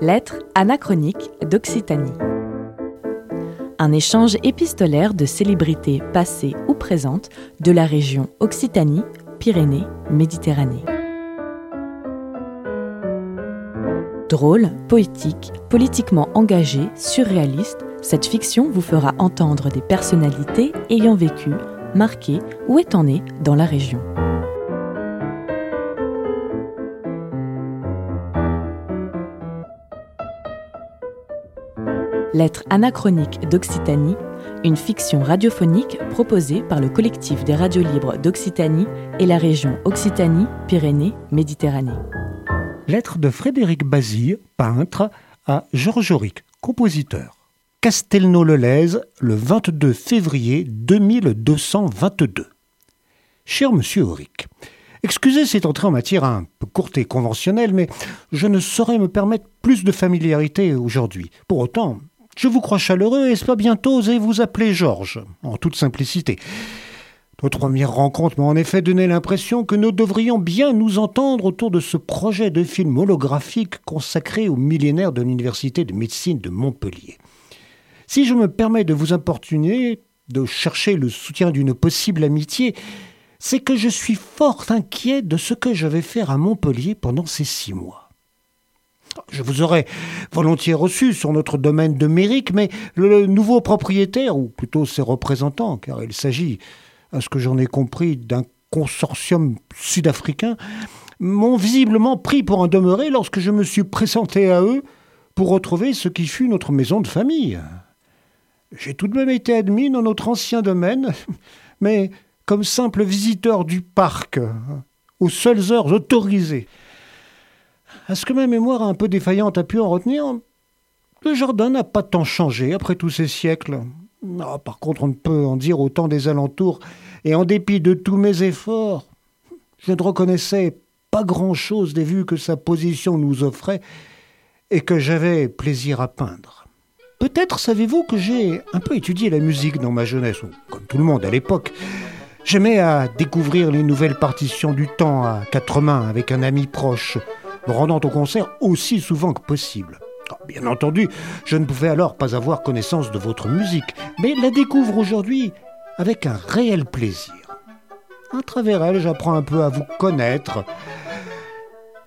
Lettres anachroniques d'Occitanie. Un échange épistolaire de célébrités passées ou présentes de la région Occitanie, Pyrénées, Méditerranée. Drôle, poétique, politiquement engagé, surréaliste, cette fiction vous fera entendre des personnalités ayant vécu, marqué ou étant nées dans la région. Lettres anachroniques d'Occitanie, une fiction radiophonique proposée par le collectif des radios libres d'Occitanie et la région Occitanie-Pyrénées-Méditerranée. Lettre de Frédéric Bazille, peintre, à Georges Auric, compositeur. Castelnau-le-Lez, le 22 février 2222. Cher monsieur Auric, excusez cette entrée en matière un peu courte et conventionnelle, mais je ne saurais me permettre plus de familiarité aujourd'hui. Pour autant, je vous crois chaleureux et espère bientôt oser vous appeler Georges, en toute simplicité. Notre première rencontre m'a en effet donné l'impression que nous devrions bien nous entendre autour de ce projet de film holographique consacré aux millénaires de l'Université de médecine de Montpellier. Si je me permets de vous importuner, de chercher le soutien d'une possible amitié, c'est que je suis fort inquiet de ce que je vais faire à Montpellier pendant ces six mois. Je vous aurais volontiers reçu sur notre domaine de mérique, mais le nouveau propriétaire, ou plutôt ses représentants, car il s'agit, à ce que j'en ai compris, d'un consortium sud-africain, m'ont visiblement pris pour un demeuré lorsque je me suis présenté à eux pour retrouver ce qui fut notre maison de famille. J'ai tout de même été admis dans notre ancien domaine, mais comme simple visiteur du parc, aux seules heures autorisées. À ce que ma mémoire un peu défaillante a pu en retenir, le jardin n'a pas tant changé après tous ces siècles. Ah, par contre, on ne peut en dire autant des alentours, et en dépit de tous mes efforts, je ne reconnaissais pas grand-chose des vues que sa position nous offrait et que j'avais plaisir à peindre. Peut-être savez-vous que j'ai un peu étudié la musique dans ma jeunesse, comme tout le monde à l'époque. J'aimais à découvrir les nouvelles partitions du temps à quatre mains avec un ami proche me rendant au concert aussi souvent que possible. Ah, bien entendu, je ne pouvais alors pas avoir connaissance de votre musique, mais la découvre aujourd'hui avec un réel plaisir. À travers elle, j'apprends un peu à vous connaître,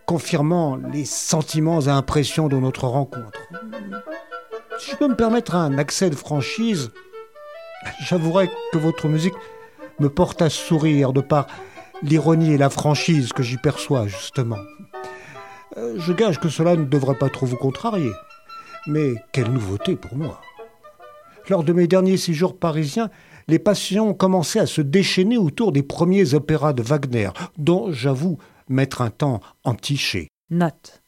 confirmant les sentiments et impressions de notre rencontre. Si je peux me permettre un accès de franchise, j'avouerai que votre musique me porte à sourire de par l'ironie et la franchise que j'y perçois, justement. Euh, je gage que cela ne devrait pas trop vous contrarier. Mais quelle nouveauté pour moi. Lors de mes derniers séjours parisiens, les passions commençaient à se déchaîner autour des premiers opéras de Wagner, dont j'avoue m'être un temps entiché. Note.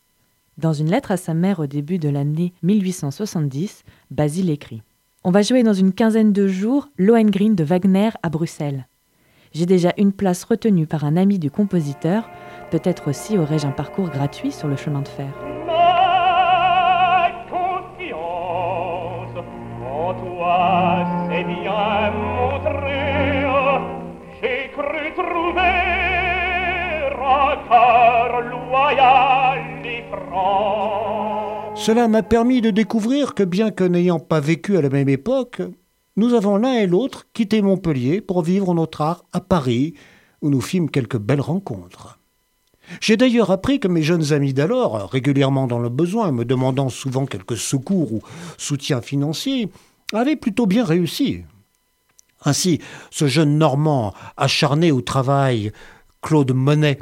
Dans une lettre à sa mère au début de l'année 1870, Basile écrit On va jouer dans une quinzaine de jours Lohengrin de Wagner à Bruxelles. J'ai déjà une place retenue par un ami du compositeur Peut-être aussi aurais-je un parcours gratuit sur le chemin de fer. Cela m'a permis de découvrir que bien que n'ayant pas vécu à la même époque, nous avons l'un et l'autre quitté Montpellier pour vivre notre art à Paris, où nous fîmes quelques belles rencontres. J'ai d'ailleurs appris que mes jeunes amis d'alors, régulièrement dans le besoin, me demandant souvent quelques secours ou soutien financier, avaient plutôt bien réussi. Ainsi, ce jeune Normand, acharné au travail, Claude Monet,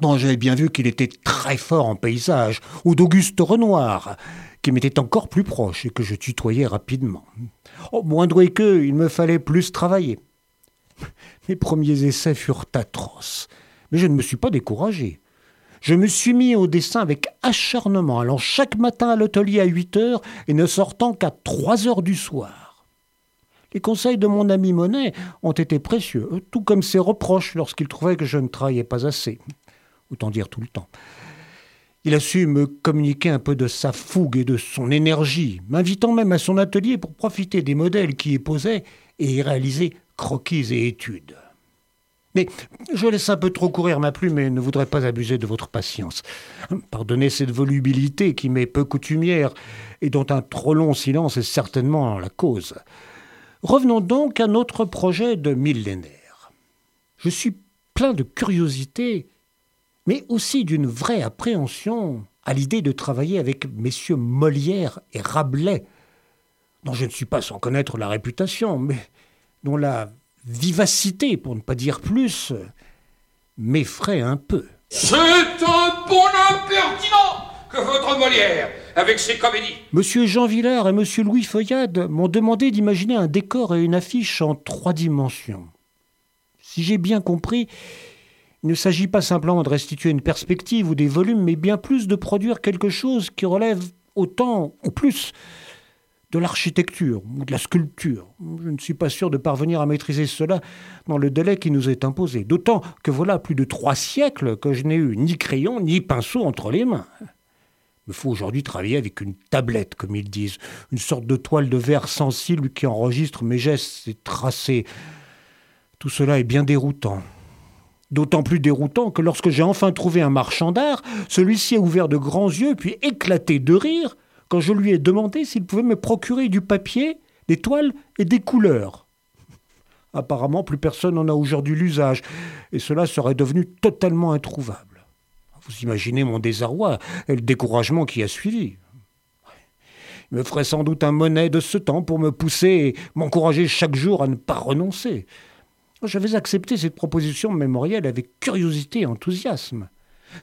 dont j'avais bien vu qu'il était très fort en paysage, ou d'Auguste Renoir, qui m'était encore plus proche et que je tutoyais rapidement. Oh, moindre que, il me fallait plus travailler. Mes premiers essais furent atroces. Mais je ne me suis pas découragé. Je me suis mis au dessin avec acharnement, allant chaque matin à l'atelier à 8 heures et ne sortant qu'à 3 heures du soir. Les conseils de mon ami Monet ont été précieux, tout comme ses reproches lorsqu'il trouvait que je ne travaillais pas assez. Autant dire tout le temps. Il a su me communiquer un peu de sa fougue et de son énergie, m'invitant même à son atelier pour profiter des modèles qui y posaient et y réaliser croquis et études. Je laisse un peu trop courir ma plume et ne voudrais pas abuser de votre patience. Pardonnez cette volubilité qui m'est peu coutumière et dont un trop long silence est certainement la cause. Revenons donc à notre projet de millénaire. Je suis plein de curiosité, mais aussi d'une vraie appréhension à l'idée de travailler avec messieurs Molière et Rabelais, dont je ne suis pas sans connaître la réputation, mais dont la vivacité, pour ne pas dire plus, m'effraie un peu. C'est un bon impertinent que votre Molière, avec ses comédies. Monsieur Jean Villard et Monsieur Louis Feuillade m'ont demandé d'imaginer un décor et une affiche en trois dimensions. Si j'ai bien compris, il ne s'agit pas simplement de restituer une perspective ou des volumes, mais bien plus de produire quelque chose qui relève autant ou plus de l'architecture ou de la sculpture. Je ne suis pas sûr de parvenir à maîtriser cela dans le délai qui nous est imposé. D'autant que voilà plus de trois siècles que je n'ai eu ni crayon ni pinceau entre les mains. Il me faut aujourd'hui travailler avec une tablette, comme ils disent, une sorte de toile de verre sensible qui enregistre mes gestes et tracés. Tout cela est bien déroutant. D'autant plus déroutant que lorsque j'ai enfin trouvé un marchand d'art, celui-ci a ouvert de grands yeux puis éclaté de rire quand je lui ai demandé s'il pouvait me procurer du papier, des toiles et des couleurs. Apparemment, plus personne n'en a aujourd'hui l'usage, et cela serait devenu totalement introuvable. Vous imaginez mon désarroi et le découragement qui a suivi. Il me ferait sans doute un monnaie de ce temps pour me pousser et m'encourager chaque jour à ne pas renoncer. J'avais accepté cette proposition mémorielle avec curiosité et enthousiasme,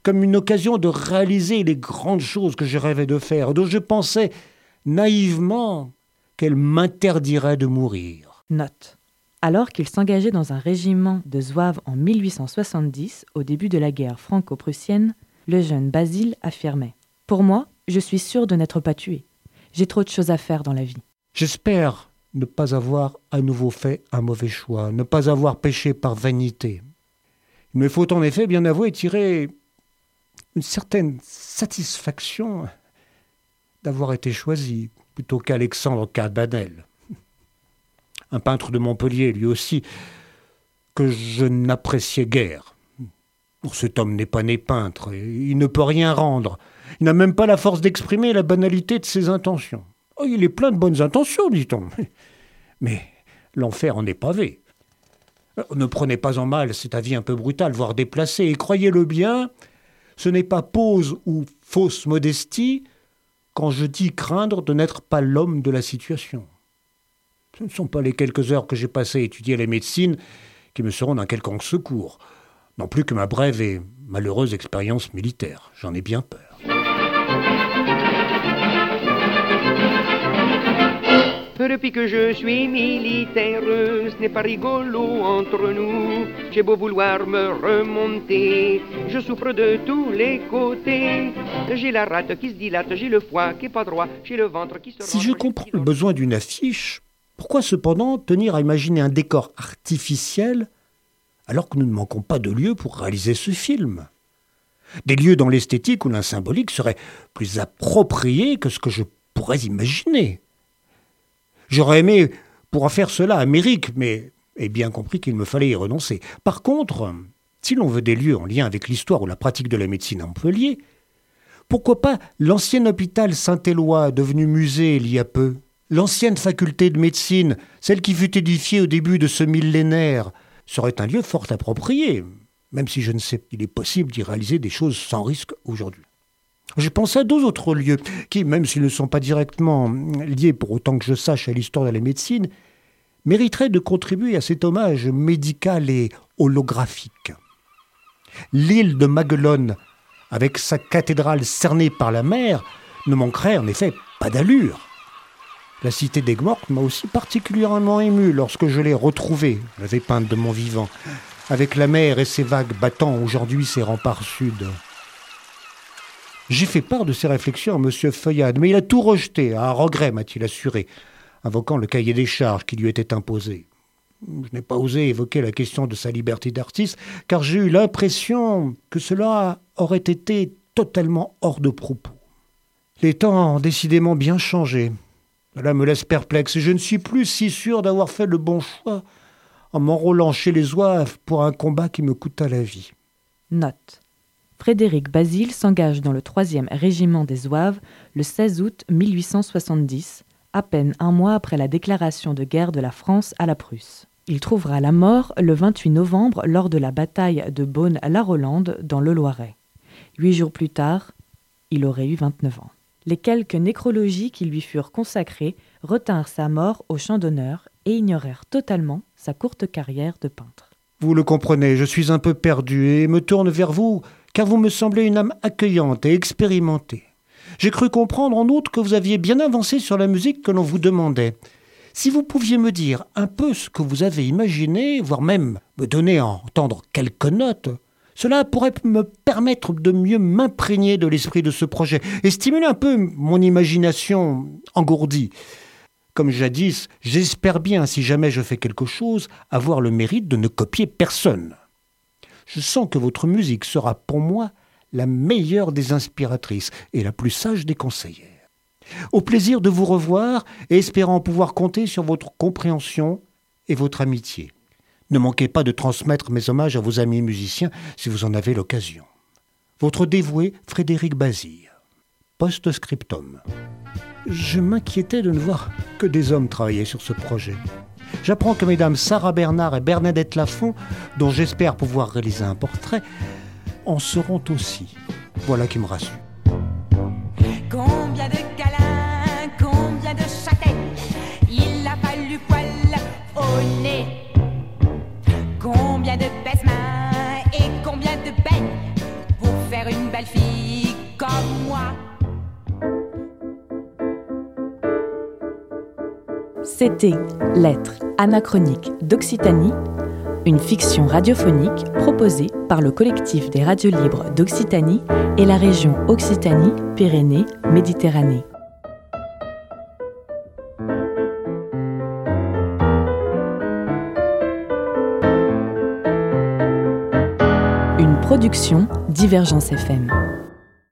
comme une occasion de réaliser les grandes choses que je rêvais de faire, dont je pensais naïvement qu'elles m'interdiraient de mourir. Note. Alors qu'il s'engageait dans un régiment de zouaves en 1870, au début de la guerre franco-prussienne, le jeune Basile affirmait Pour moi, je suis sûr de n'être pas tué. J'ai trop de choses à faire dans la vie. J'espère ne pas avoir à nouveau fait un mauvais choix, ne pas avoir péché par vanité. Il me faut en effet, bien avouer, tirer une certaine satisfaction d'avoir été choisi plutôt qu'Alexandre Cabanel, un peintre de Montpellier, lui aussi, que je n'appréciais guère. Cet homme n'est pas né peintre, il ne peut rien rendre, il n'a même pas la force d'exprimer la banalité de ses intentions. Oh, il est plein de bonnes intentions, dit-on. Mais l'enfer en est pavé. Euh, ne prenez pas en mal cet avis un peu brutal, voire déplacé, et croyez-le bien, ce n'est pas pose ou fausse modestie quand je dis craindre de n'être pas l'homme de la situation. Ce ne sont pas les quelques heures que j'ai passées à étudier la médecine qui me seront d'un quelconque secours, non plus que ma brève et malheureuse expérience militaire. J'en ai bien peur. Depuis que je suis militaire, ce n'est pas rigolo entre nous. J'ai beau vouloir me remonter, je souffre de tous les côtés. J'ai la rate qui se dilate, j'ai le foie qui est pas droit, j'ai le ventre qui se Si je comprends le besoin d'une affiche, pourquoi cependant tenir à imaginer un décor artificiel alors que nous ne manquons pas de lieux pour réaliser ce film? Des lieux dont l'esthétique ou l'insymbolique serait plus appropriés que ce que je pourrais imaginer. J'aurais aimé pouvoir faire cela à Amérique, mais ai bien compris qu'il me fallait y renoncer. Par contre, si l'on veut des lieux en lien avec l'histoire ou la pratique de la médecine à Montpellier, pourquoi pas l'ancien hôpital Saint-Éloi devenu musée il y a peu? L'ancienne faculté de médecine, celle qui fut édifiée au début de ce millénaire, serait un lieu fort approprié, même si je ne sais qu'il est possible d'y réaliser des choses sans risque aujourd'hui. Je pense à deux autres lieux qui, même s'ils ne sont pas directement liés pour autant que je sache à l'histoire de la médecine, mériteraient de contribuer à cet hommage médical et holographique. L'île de Maguelone, avec sa cathédrale cernée par la mer, ne manquerait en effet pas d'allure. La cité d'Aigues-Mortes m'a aussi particulièrement ému lorsque je l'ai retrouvée, l'avais peinte de mon vivant, avec la mer et ses vagues battant aujourd'hui ses remparts sud. J'ai fait part de ces réflexions à M. Feuillade, mais il a tout rejeté, à regret, m'a-t-il assuré, invoquant le cahier des charges qui lui était imposé. Je n'ai pas osé évoquer la question de sa liberté d'artiste, car j'ai eu l'impression que cela aurait été totalement hors de propos. Les temps ont décidément bien changé. Cela me laisse perplexe et je ne suis plus si sûr d'avoir fait le bon choix en m'enrôlant chez les Zouaves pour un combat qui me coûta la vie. Note. Frédéric Basile s'engage dans le 3e régiment des Zouaves le 16 août 1870, à peine un mois après la déclaration de guerre de la France à la Prusse. Il trouvera la mort le 28 novembre lors de la bataille de Beaune-la-Rolande dans le Loiret. Huit jours plus tard, il aurait eu 29 ans. Les quelques nécrologies qui lui furent consacrées retinrent sa mort au champ d'honneur et ignorèrent totalement sa courte carrière de peintre. Vous le comprenez, je suis un peu perdu et me tourne vers vous, car vous me semblez une âme accueillante et expérimentée. J'ai cru comprendre en outre que vous aviez bien avancé sur la musique que l'on vous demandait. Si vous pouviez me dire un peu ce que vous avez imaginé, voire même me donner à entendre quelques notes, cela pourrait me permettre de mieux m'imprégner de l'esprit de ce projet et stimuler un peu mon imagination engourdie. Comme jadis, j'espère bien, si jamais je fais quelque chose, avoir le mérite de ne copier personne. Je sens que votre musique sera pour moi la meilleure des inspiratrices et la plus sage des conseillères. Au plaisir de vous revoir et espérant pouvoir compter sur votre compréhension et votre amitié. Ne manquez pas de transmettre mes hommages à vos amis musiciens si vous en avez l'occasion. Votre dévoué Frédéric Bazille. Post-scriptum. Je m'inquiétais de ne voir que des hommes travailler sur ce projet. J'apprends que mesdames Sarah Bernard et Bernadette Lafont, dont j'espère pouvoir réaliser un portrait, en seront aussi. Voilà qui me rassure. Combien de câlins, combien de châtaignes, il a fallu poil au nez. Combien de baisse-mains et combien de peines pour faire une belle fille comme moi. C'était Lettres anachroniques d'Occitanie, une fiction radiophonique proposée par le collectif des radios libres d'Occitanie et la région Occitanie-Pyrénées-Méditerranée. Une production Divergence FM.